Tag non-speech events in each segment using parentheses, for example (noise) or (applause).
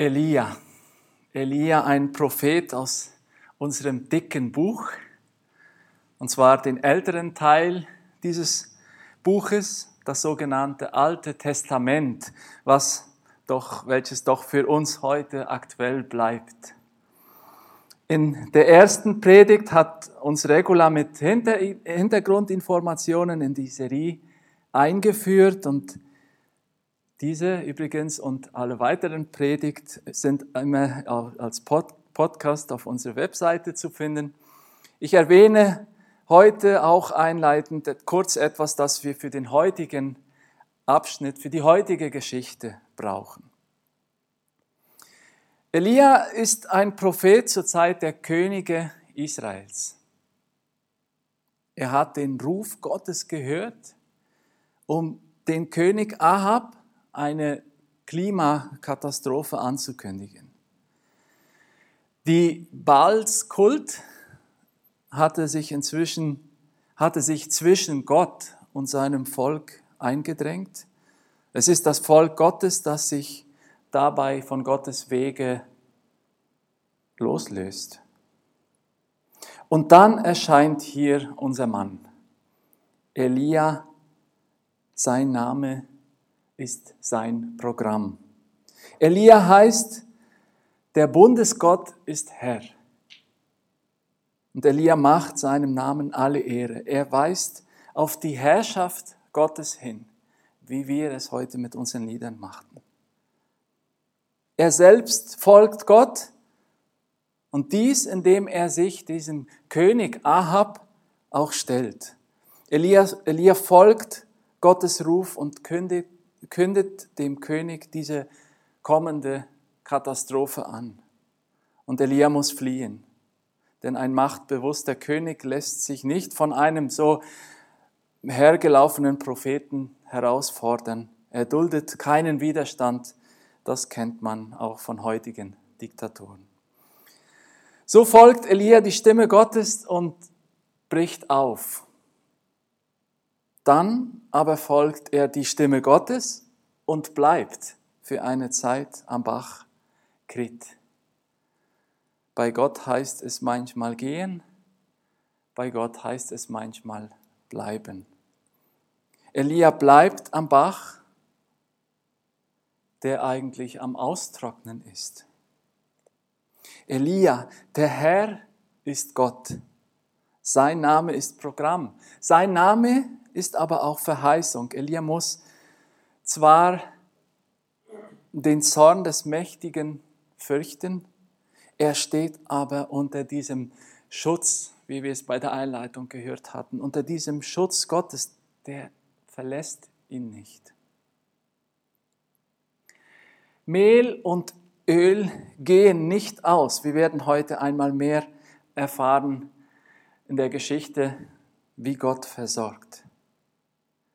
Elia. Elia, ein Prophet aus unserem dicken Buch, und zwar den älteren Teil dieses Buches, das sogenannte Alte Testament, was doch, welches doch für uns heute aktuell bleibt. In der ersten Predigt hat uns Regula mit Hintergrundinformationen in die Serie eingeführt und diese übrigens und alle weiteren Predigt sind immer als Podcast auf unserer Webseite zu finden. Ich erwähne heute auch einleitend kurz etwas, das wir für den heutigen Abschnitt, für die heutige Geschichte brauchen. Elia ist ein Prophet zur Zeit der Könige Israels. Er hat den Ruf Gottes gehört, um den König Ahab eine Klimakatastrophe anzukündigen. Die Baalskult hatte sich inzwischen, hatte sich zwischen Gott und seinem Volk eingedrängt. Es ist das Volk Gottes, das sich dabei von Gottes Wege loslöst. Und dann erscheint hier unser Mann, Elia, sein Name ist sein Programm. Elia heißt, der Bundesgott ist Herr. Und Elia macht seinem Namen alle Ehre. Er weist auf die Herrschaft Gottes hin, wie wir es heute mit unseren Liedern machten. Er selbst folgt Gott und dies, indem er sich diesem König Ahab auch stellt. Elia, Elia folgt Gottes Ruf und kündigt, kündet dem König diese kommende Katastrophe an. Und Elia muss fliehen. Denn ein machtbewusster König lässt sich nicht von einem so hergelaufenen Propheten herausfordern. Er duldet keinen Widerstand. Das kennt man auch von heutigen Diktatoren. So folgt Elia die Stimme Gottes und bricht auf. Dann aber folgt er die Stimme Gottes und bleibt für eine Zeit am Bach Krit. Bei Gott heißt es manchmal gehen, bei Gott heißt es manchmal bleiben. Elia bleibt am Bach, der eigentlich am Austrocknen ist. Elia, der Herr ist Gott. Sein Name ist Programm. Sein Name ist aber auch Verheißung. Elia muss zwar den Zorn des Mächtigen fürchten, er steht aber unter diesem Schutz, wie wir es bei der Einleitung gehört hatten, unter diesem Schutz Gottes, der verlässt ihn nicht. Mehl und Öl gehen nicht aus. Wir werden heute einmal mehr erfahren in der Geschichte, wie Gott versorgt.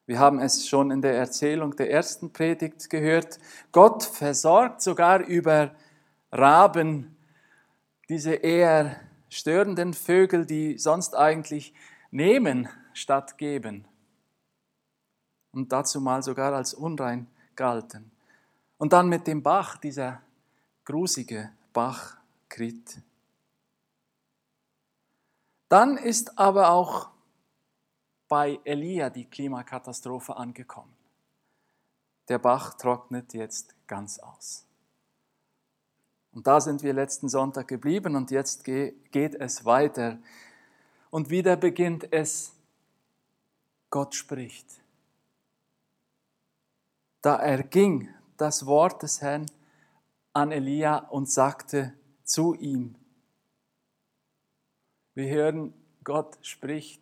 Wir haben es schon in der Erzählung der ersten Predigt gehört. Gott versorgt sogar über Raben, diese eher störenden Vögel, die sonst eigentlich nehmen statt geben. Und dazu mal sogar als unrein galten. Und dann mit dem Bach, dieser grusige Bach Krit. Dann ist aber auch bei Elia die Klimakatastrophe angekommen. Der Bach trocknet jetzt ganz aus. Und da sind wir letzten Sonntag geblieben und jetzt geht es weiter. Und wieder beginnt es, Gott spricht. Da erging das Wort des Herrn an Elia und sagte zu ihm. Wir hören, Gott spricht.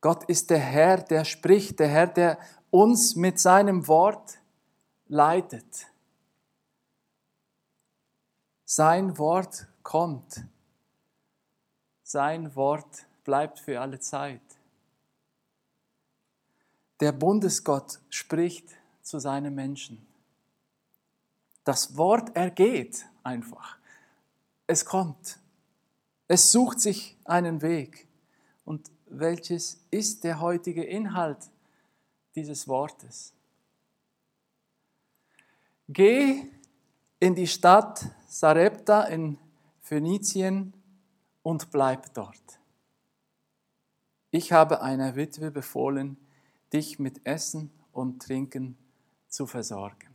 Gott ist der Herr, der spricht, der Herr, der uns mit seinem Wort leitet. Sein Wort kommt. Sein Wort bleibt für alle Zeit. Der Bundesgott spricht zu seinen Menschen. Das Wort ergeht einfach. Es kommt. Es sucht sich einen Weg. Und welches ist der heutige Inhalt dieses Wortes? Geh in die Stadt Sarepta in Phönizien und bleib dort. Ich habe einer Witwe befohlen, dich mit Essen und Trinken zu versorgen.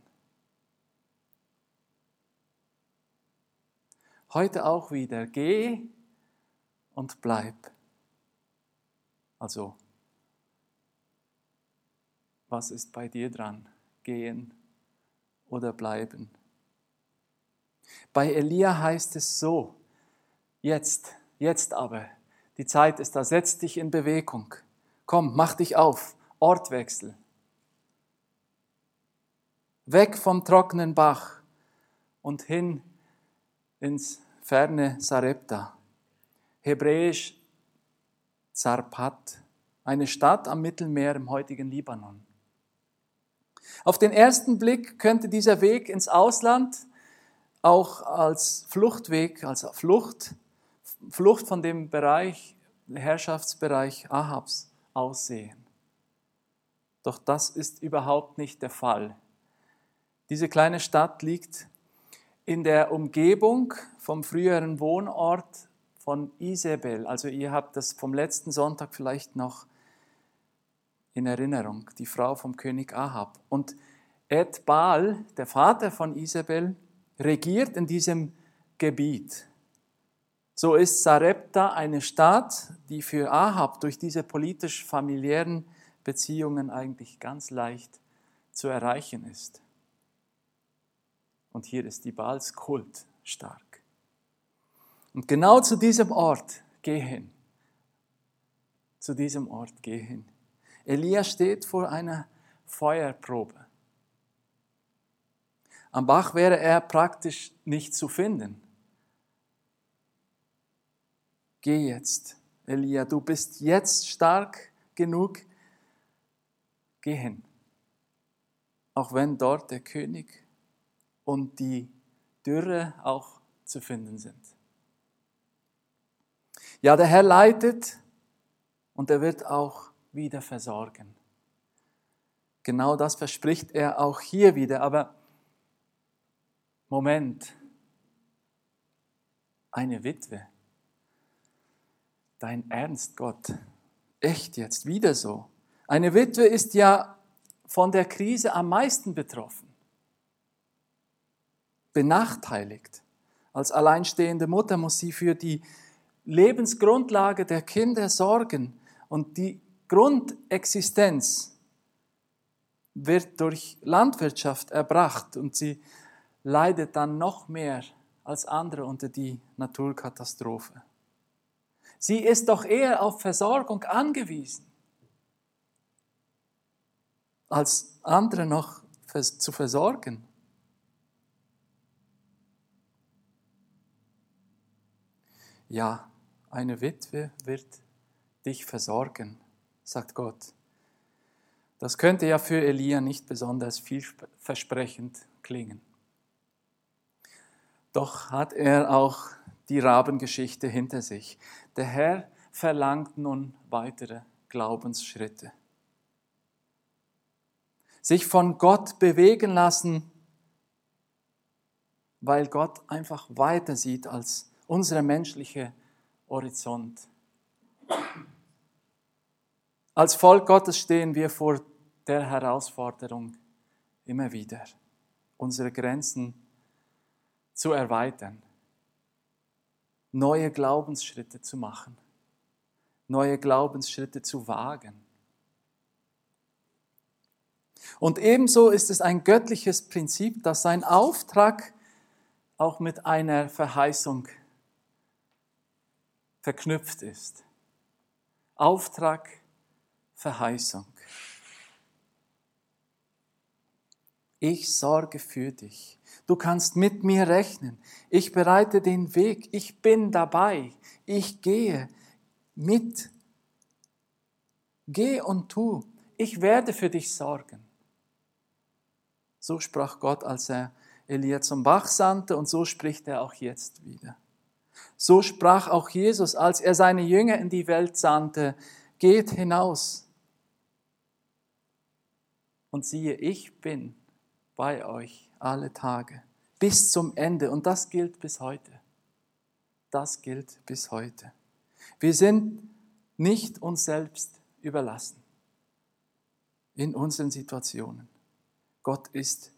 Heute auch wieder, geh und bleib. Also, was ist bei dir dran? Gehen oder bleiben? Bei Elia heißt es so, jetzt, jetzt aber, die Zeit ist da, setz dich in Bewegung. Komm, mach dich auf, Ortwechsel. Weg vom trockenen Bach und hin ins ferne Sarepta. Hebräisch Zarpat, eine Stadt am Mittelmeer im heutigen Libanon. Auf den ersten Blick könnte dieser Weg ins Ausland auch als Fluchtweg, als Flucht, Flucht von dem Bereich, Herrschaftsbereich Ahabs aussehen. Doch das ist überhaupt nicht der Fall. Diese kleine Stadt liegt in der Umgebung vom früheren Wohnort von Isabel. Also ihr habt das vom letzten Sonntag vielleicht noch in Erinnerung, die Frau vom König Ahab. Und Ed Baal, der Vater von Isabel, regiert in diesem Gebiet. So ist Sarepta eine Stadt, die für Ahab durch diese politisch-familiären Beziehungen eigentlich ganz leicht zu erreichen ist. Und hier ist die Baalskult stark. Und genau zu diesem Ort geh hin. Zu diesem Ort geh hin. Elia steht vor einer Feuerprobe. Am Bach wäre er praktisch nicht zu finden. Geh jetzt, Elia, du bist jetzt stark genug, geh hin. Auch wenn dort der König und die Dürre auch zu finden sind. Ja, der Herr leitet und er wird auch wieder versorgen. Genau das verspricht er auch hier wieder. Aber Moment, eine Witwe. Dein Ernst, Gott. Echt jetzt, wieder so. Eine Witwe ist ja von der Krise am meisten betroffen, benachteiligt. Als alleinstehende Mutter muss sie für die Lebensgrundlage der Kinder sorgen und die Grundexistenz wird durch Landwirtschaft erbracht und sie leidet dann noch mehr als andere unter die Naturkatastrophe. Sie ist doch eher auf Versorgung angewiesen als andere noch zu versorgen. Ja, eine Witwe wird dich versorgen, sagt Gott. Das könnte ja für Elia nicht besonders vielversprechend klingen. Doch hat er auch die Rabengeschichte hinter sich. Der Herr verlangt nun weitere Glaubensschritte sich von Gott bewegen lassen, weil Gott einfach weiter sieht als unsere menschliche Horizont. Als Volk Gottes stehen wir vor der Herausforderung immer wieder, unsere Grenzen zu erweitern, neue Glaubensschritte zu machen, neue Glaubensschritte zu wagen. Und ebenso ist es ein göttliches Prinzip, dass sein Auftrag auch mit einer Verheißung verknüpft ist. Auftrag, Verheißung. Ich sorge für dich. Du kannst mit mir rechnen. Ich bereite den Weg. Ich bin dabei. Ich gehe mit. Geh und tu. Ich werde für dich sorgen. So sprach Gott, als er Elia zum Bach sandte und so spricht er auch jetzt wieder. So sprach auch Jesus, als er seine Jünger in die Welt sandte, geht hinaus. Und siehe, ich bin bei euch alle Tage bis zum Ende. Und das gilt bis heute. Das gilt bis heute. Wir sind nicht uns selbst überlassen in unseren Situationen. Gott ist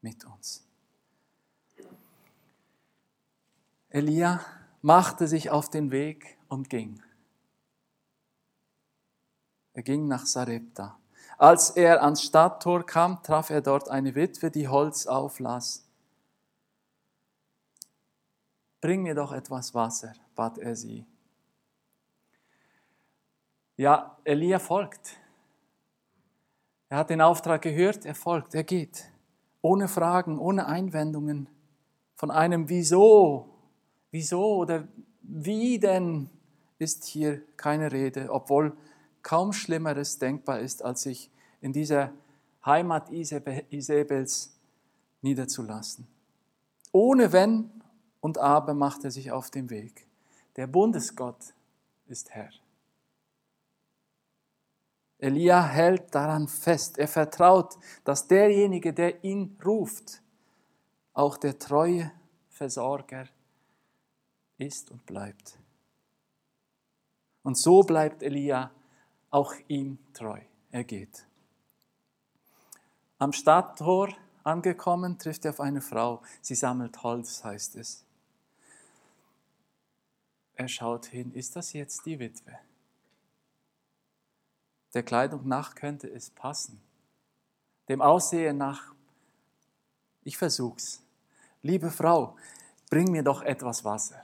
mit uns. Elia machte sich auf den Weg und ging. Er ging nach Sarepta. Als er ans Stadttor kam, traf er dort eine Witwe, die Holz auflas. Bring mir doch etwas Wasser, bat er sie. Ja, Elia folgt. Er hat den Auftrag gehört, er folgt, er geht. Ohne Fragen, ohne Einwendungen. Von einem Wieso, wieso oder wie denn ist hier keine Rede, obwohl kaum Schlimmeres denkbar ist, als sich in dieser Heimat Isabels niederzulassen. Ohne Wenn und Aber macht er sich auf den Weg. Der Bundesgott ist Herr. Elia hält daran fest. Er vertraut, dass derjenige, der ihn ruft, auch der treue Versorger ist und bleibt. Und so bleibt Elia auch ihm treu. Er geht. Am Stadttor angekommen, trifft er auf eine Frau. Sie sammelt Holz, heißt es. Er schaut hin, ist das jetzt die Witwe? Der Kleidung nach könnte es passen. Dem Aussehen nach, ich versuch's. Liebe Frau, bring mir doch etwas Wasser.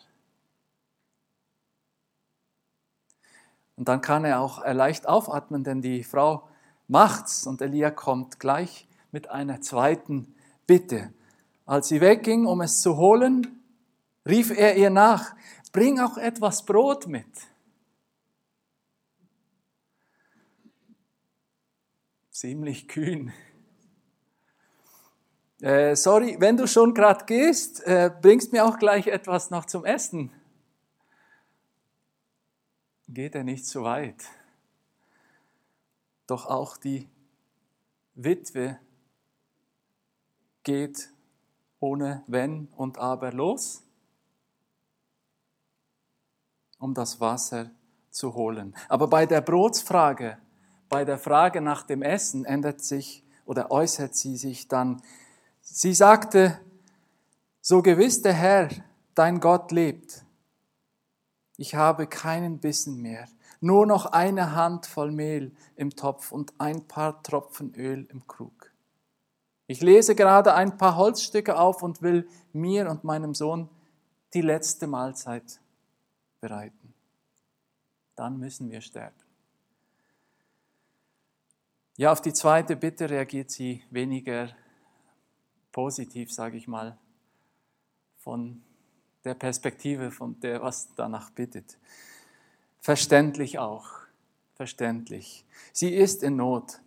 Und dann kann er auch leicht aufatmen, denn die Frau macht's und Elia kommt gleich mit einer zweiten Bitte. Als sie wegging, um es zu holen, rief er ihr nach, bring auch etwas Brot mit. Ziemlich kühn. Äh, sorry, wenn du schon gerade gehst, äh, bringst mir auch gleich etwas noch zum Essen geht er nicht so weit. Doch auch die Witwe geht ohne Wenn und Aber los, um das Wasser zu holen. Aber bei der Brotsfrage, bei der Frage nach dem Essen ändert sich oder äußert sie sich dann. Sie sagte, so gewiss der Herr, dein Gott lebt ich habe keinen Bissen mehr, nur noch eine Handvoll Mehl im Topf und ein paar Tropfen Öl im Krug. Ich lese gerade ein paar Holzstücke auf und will mir und meinem Sohn die letzte Mahlzeit bereiten. Dann müssen wir sterben. Ja, auf die zweite Bitte reagiert sie weniger positiv, sage ich mal, von der Perspektive, von der, was danach bittet. Verständlich auch, verständlich. Sie ist in Not.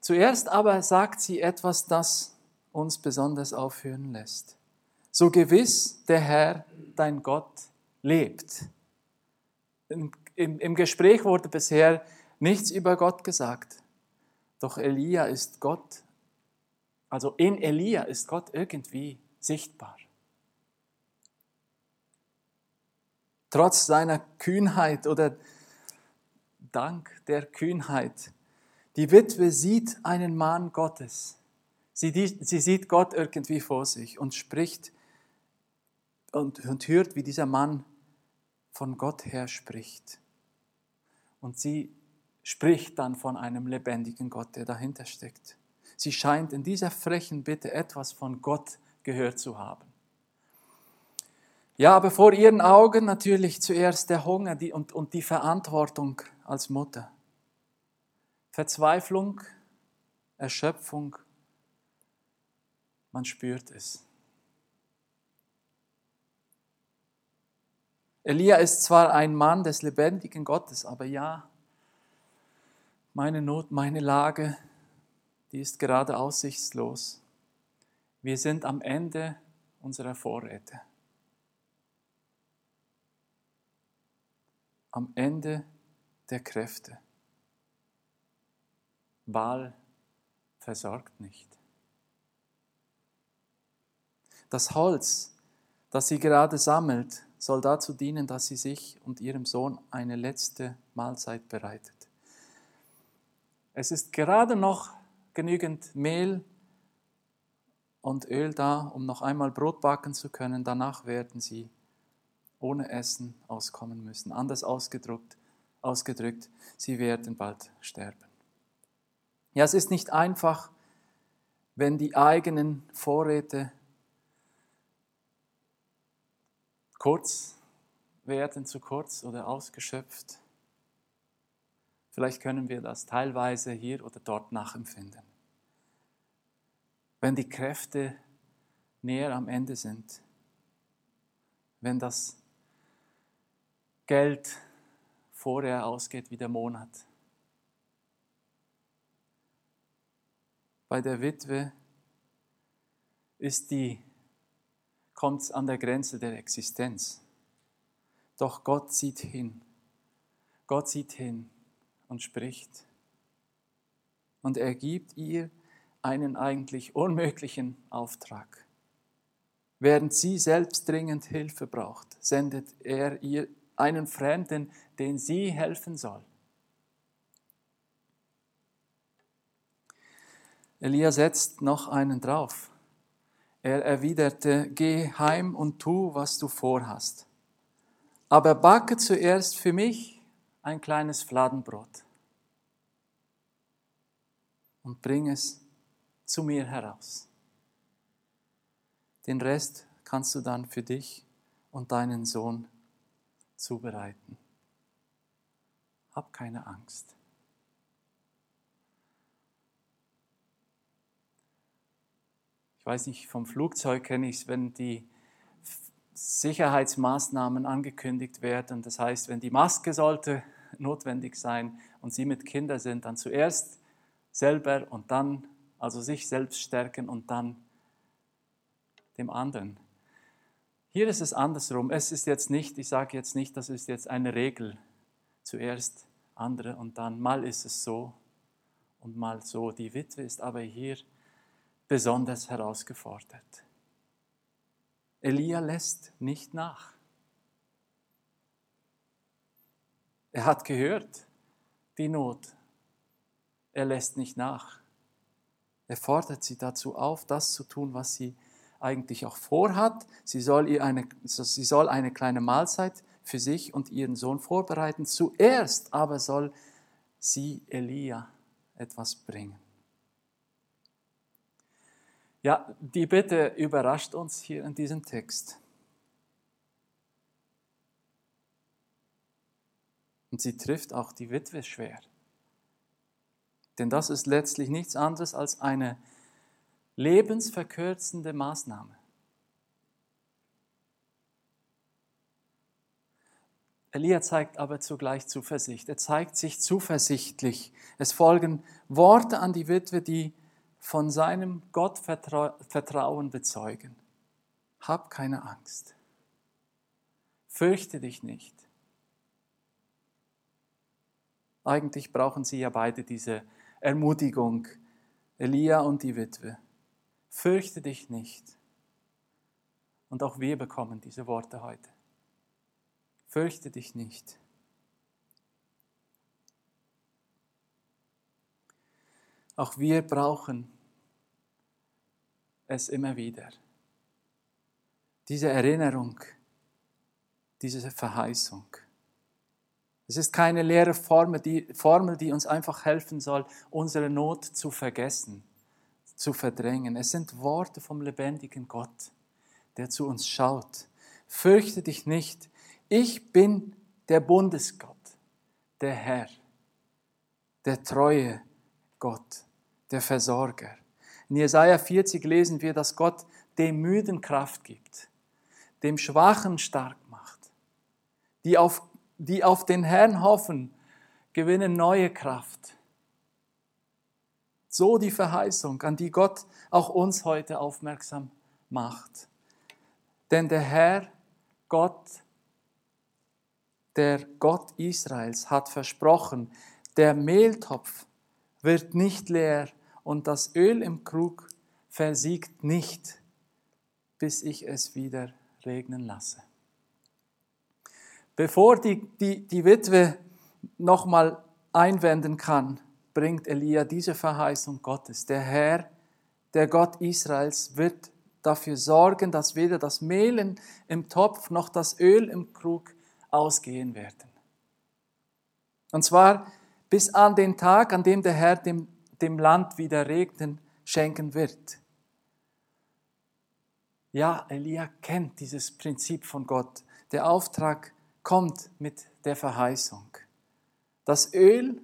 Zuerst aber sagt sie etwas, das uns besonders aufhören lässt. So gewiss der Herr, dein Gott, lebt. Im, im, Im Gespräch wurde bisher nichts über Gott gesagt. Doch Elia ist Gott, also in Elia ist Gott irgendwie sichtbar. Trotz seiner Kühnheit oder dank der Kühnheit. Die Witwe sieht einen Mann Gottes. Sie, sie sieht Gott irgendwie vor sich und spricht und, und hört, wie dieser Mann von Gott her spricht. Und sie spricht dann von einem lebendigen Gott, der dahinter steckt. Sie scheint in dieser frechen Bitte etwas von Gott gehört zu haben. Ja, aber vor ihren Augen natürlich zuerst der Hunger und, die Verantwortung als Mutter. Verzweiflung, Erschöpfung, man spürt es. Elia ist zwar ein Mann des lebendigen Gottes, aber ja, meine Not, meine Lage, die ist gerade aussichtslos. Wir sind am Ende unserer Vorräte. Am Ende der Kräfte. Baal versorgt nicht. Das Holz, das sie gerade sammelt, soll dazu dienen, dass sie sich und ihrem Sohn eine letzte Mahlzeit bereitet. Es ist gerade noch genügend Mehl und Öl da, um noch einmal Brot backen zu können. Danach werden sie ohne Essen auskommen müssen. Anders ausgedrückt, ausgedrückt, sie werden bald sterben. Ja, es ist nicht einfach, wenn die eigenen Vorräte kurz werden, zu kurz oder ausgeschöpft. Vielleicht können wir das teilweise hier oder dort nachempfinden. Wenn die Kräfte näher am Ende sind, wenn das Geld vorher ausgeht wie der Monat. Bei der Witwe ist die kommt es an der Grenze der Existenz. Doch Gott sieht hin. Gott sieht hin und spricht. Und er gibt ihr einen eigentlich unmöglichen Auftrag. Während sie selbst dringend Hilfe braucht, sendet er ihr einen Fremden, den sie helfen soll. Elia setzt noch einen drauf. Er erwiderte, geh heim und tu, was du vorhast. Aber backe zuerst für mich ein kleines Fladenbrot und bring es zu mir heraus. Den Rest kannst du dann für dich und deinen Sohn zubereiten. Hab keine Angst. ich weiß nicht, vom Flugzeug kenne ich es, wenn die Sicherheitsmaßnahmen angekündigt werden. Das heißt, wenn die Maske sollte (laughs) notwendig sein und Sie mit Kindern sind, dann zuerst selber und dann, also sich selbst stärken und dann dem anderen. Hier ist es andersrum. Es ist jetzt nicht, ich sage jetzt nicht, das ist jetzt eine Regel. Zuerst andere und dann. Mal ist es so und mal so. Die Witwe ist aber hier besonders herausgefordert. Elia lässt nicht nach. Er hat gehört die Not. Er lässt nicht nach. Er fordert sie dazu auf, das zu tun, was sie eigentlich auch vorhat. Sie soll, ihr eine, sie soll eine kleine Mahlzeit für sich und ihren Sohn vorbereiten. Zuerst aber soll sie Elia etwas bringen. Ja, die Bitte überrascht uns hier in diesem Text. Und sie trifft auch die Witwe schwer. Denn das ist letztlich nichts anderes als eine lebensverkürzende Maßnahme. Elia zeigt aber zugleich Zuversicht. Er zeigt sich zuversichtlich. Es folgen Worte an die Witwe, die von seinem Gottvertrauen bezeugen. Hab keine Angst. Fürchte dich nicht. Eigentlich brauchen sie ja beide diese Ermutigung, Elia und die Witwe. Fürchte dich nicht. Und auch wir bekommen diese Worte heute. Fürchte dich nicht. Auch wir brauchen es immer wieder. Diese Erinnerung, diese Verheißung. Es ist keine leere Formel die, uns einfach helfen soll, unsere Not zu vergessen, zu verdrängen. Es sind Worte vom lebendigen Gott, der zu uns schaut. Fürchte dich nicht, ich bin der Bundesgott, der Herr, der treue Gott, der Versorger. In Jesaja 40 lesen wir, dass Gott dem Müden Kraft gibt, dem Schwachen stark macht. Die auf, die auf den Herrn hoffen, gewinnen neue Kraft. So die Verheißung, an die Gott auch uns heute aufmerksam macht. Denn der Herr, Gott, der Gott Israels, hat versprochen, der Mehltopf wird nicht leer und das Öl im Krug versiegt nicht, bis ich es wieder regnen lasse. Bevor die, die, die Witwe nochmal einwenden kann, bringt Elia diese Verheißung Gottes. Der Herr, der Gott Israels, wird dafür sorgen, dass weder das Mehl im Topf noch das Öl im Krug ausgehen werden. Und zwar bis an den Tag, an dem der Herr dem, dem Land wieder Regnen schenken wird. Ja, Elia kennt dieses Prinzip von Gott. Der Auftrag kommt mit der Verheißung. Das Öl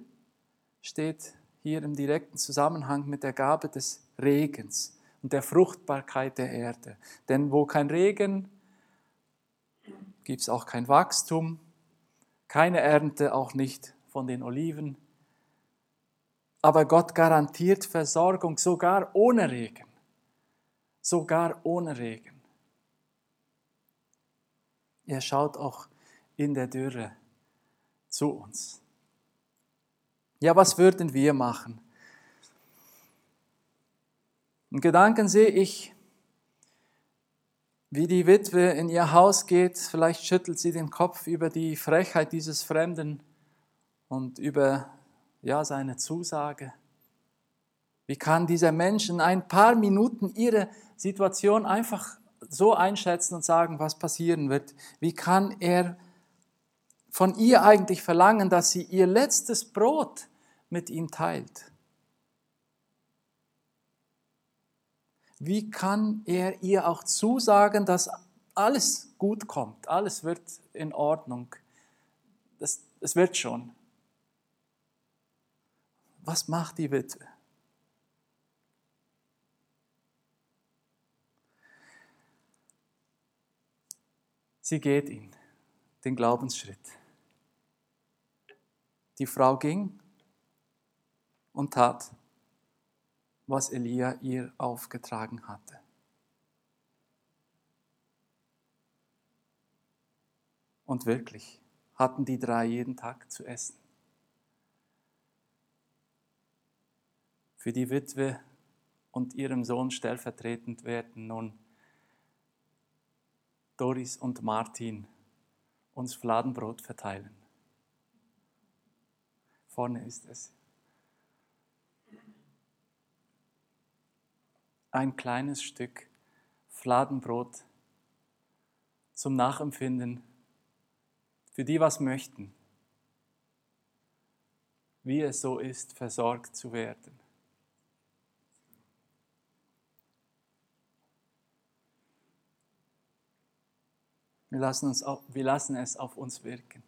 steht hier im direkten Zusammenhang mit der Gabe des Regens und der Fruchtbarkeit der Erde. Denn wo kein Regen, gibt es auch kein Wachstum, keine Ernte, auch nicht von den Oliven. Aber Gott garantiert Versorgung sogar ohne Regen. Sogar ohne Regen. Er schaut auch in der Dürre zu uns. Ja, was würden wir machen? In Gedanken sehe ich, wie die Witwe in ihr Haus geht. Vielleicht schüttelt sie den Kopf über die Frechheit dieses Fremden und über ja, seine Zusage. Wie kann dieser Mensch in ein paar Minuten ihre Situation einfach so einschätzen und sagen, was passieren wird? Wie kann er von ihr eigentlich verlangen, dass sie ihr letztes Brot mit ihm teilt? Wie kann er ihr auch zusagen, dass alles gut kommt, alles wird in Ordnung, das, es wird schon? Was macht die Witwe? Sie geht ihn, den Glaubensschritt. Die Frau ging und tat, was Elia ihr aufgetragen hatte. Und wirklich hatten die drei jeden Tag zu essen. Für die Witwe und ihrem Sohn stellvertretend werden nun Doris und Martin uns Fladenbrot verteilen. Vorne ist es. Ein kleines Stück Fladenbrot zum Nachempfinden für die, was möchten, wie es so ist, versorgt zu werden. Wir lassen, uns, wir lassen es auf uns wirken.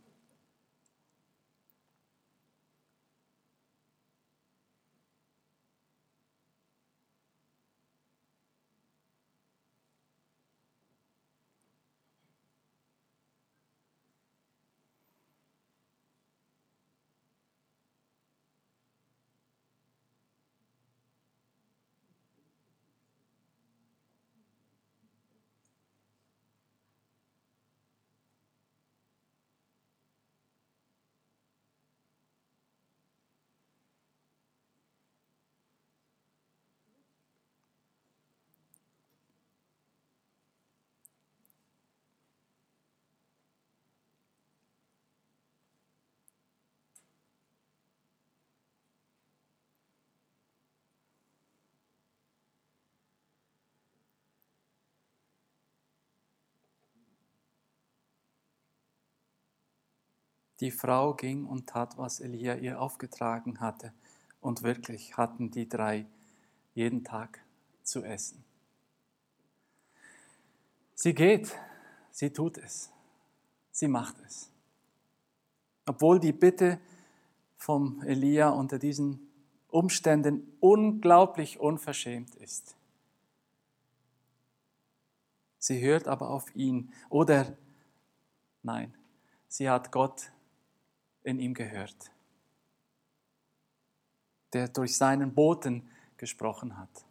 Die Frau ging und tat, was Elia ihr aufgetragen hatte. Und wirklich hatten die drei jeden Tag zu essen. Sie geht, sie tut es, sie macht es. Obwohl die Bitte vom Elia unter diesen Umständen unglaublich unverschämt ist. Sie hört aber auf ihn. Oder nein, sie hat Gott in ihm gehört, der durch seinen Boten gesprochen hat.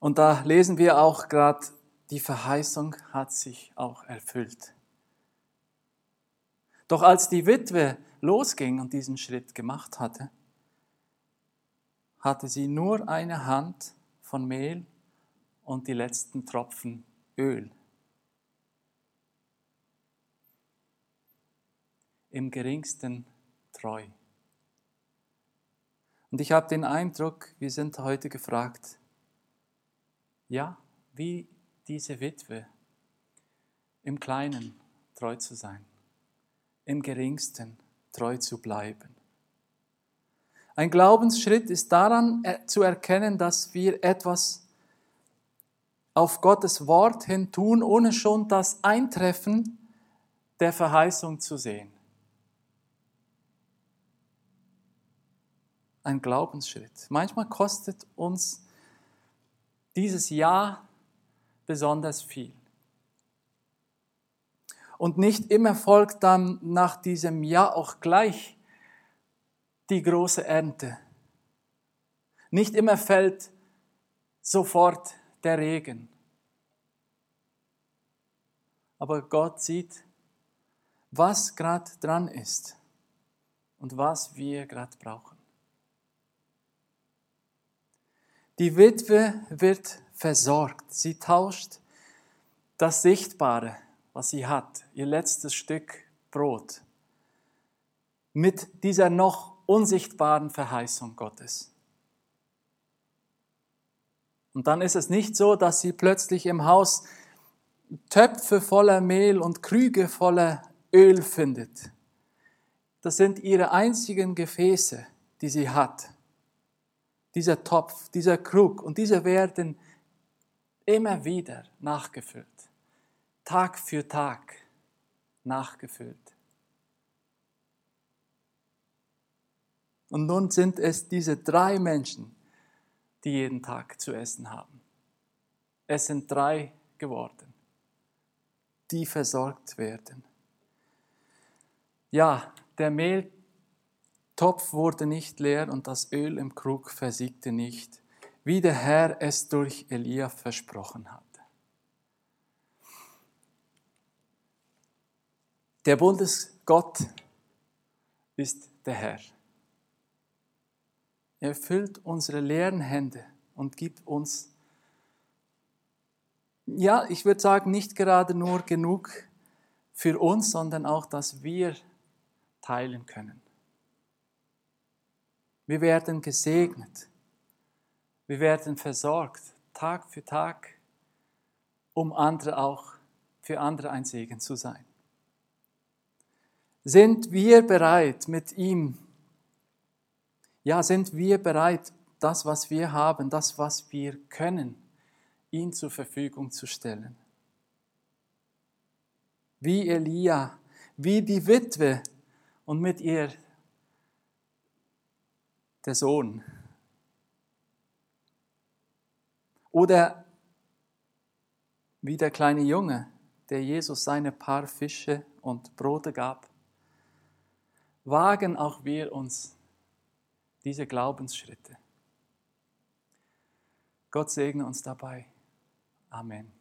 Und da lesen wir auch gerade, die Verheißung hat sich auch erfüllt. Doch als die Witwe losging und diesen Schritt gemacht hatte, hatte sie nur eine Hand von Mehl und die letzten Tropfen Öl. Im geringsten treu. Und ich habe den Eindruck, wir sind heute gefragt, ja, wie diese Witwe, im Kleinen treu zu sein, im Geringsten treu zu bleiben. Ein Glaubensschritt ist daran zu erkennen, dass wir etwas auf Gottes Wort hin tun, ohne schon das Eintreffen der Verheißung zu sehen. Ein Glaubensschritt. Manchmal kostet uns dieses Ja besonders viel. Und nicht immer folgt dann nach diesem Ja auch gleich die große Ernte. Nicht immer fällt sofort der Regen. Aber Gott sieht, was gerade dran ist und was wir gerade brauchen. Die Witwe wird versorgt. Sie tauscht das Sichtbare, was sie hat, ihr letztes Stück Brot, mit dieser noch unsichtbaren Verheißung Gottes. Und dann ist es nicht so, dass sie plötzlich im Haus Töpfe voller Mehl und Krüge voller Öl findet. Das sind ihre einzigen Gefäße, die sie hat. Dieser Topf, dieser Krug. Und diese werden immer wieder nachgefüllt. Tag für Tag nachgefüllt. Und nun sind es diese drei Menschen, die jeden Tag zu essen haben. Es sind drei geworden, die versorgt werden. Ja, der Mehltopf wurde nicht leer und das Öl im Krug versiegte nicht, wie der Herr es durch Elia versprochen hatte. Der Bundesgott ist der Herr. Er füllt unsere leeren Hände und gibt uns, ja, ich würde sagen, nicht gerade nur genug für uns, sondern auch, dass wir teilen können. Wir werden gesegnet. Wir werden versorgt, Tag für Tag, um andere auch, für andere ein Segen zu sein. Sind wir bereit, mit ihm ja, sind wir bereit, das, was wir haben, das, was wir können, ihm zur Verfügung zu stellen? Wie Elia, wie die Witwe und mit ihr der Sohn. Oder wie der kleine Junge, der Jesus seine paar Fische und Brote gab. Wagen auch wir uns diese Glaubensschritte. Gott segne uns dabei. Amen.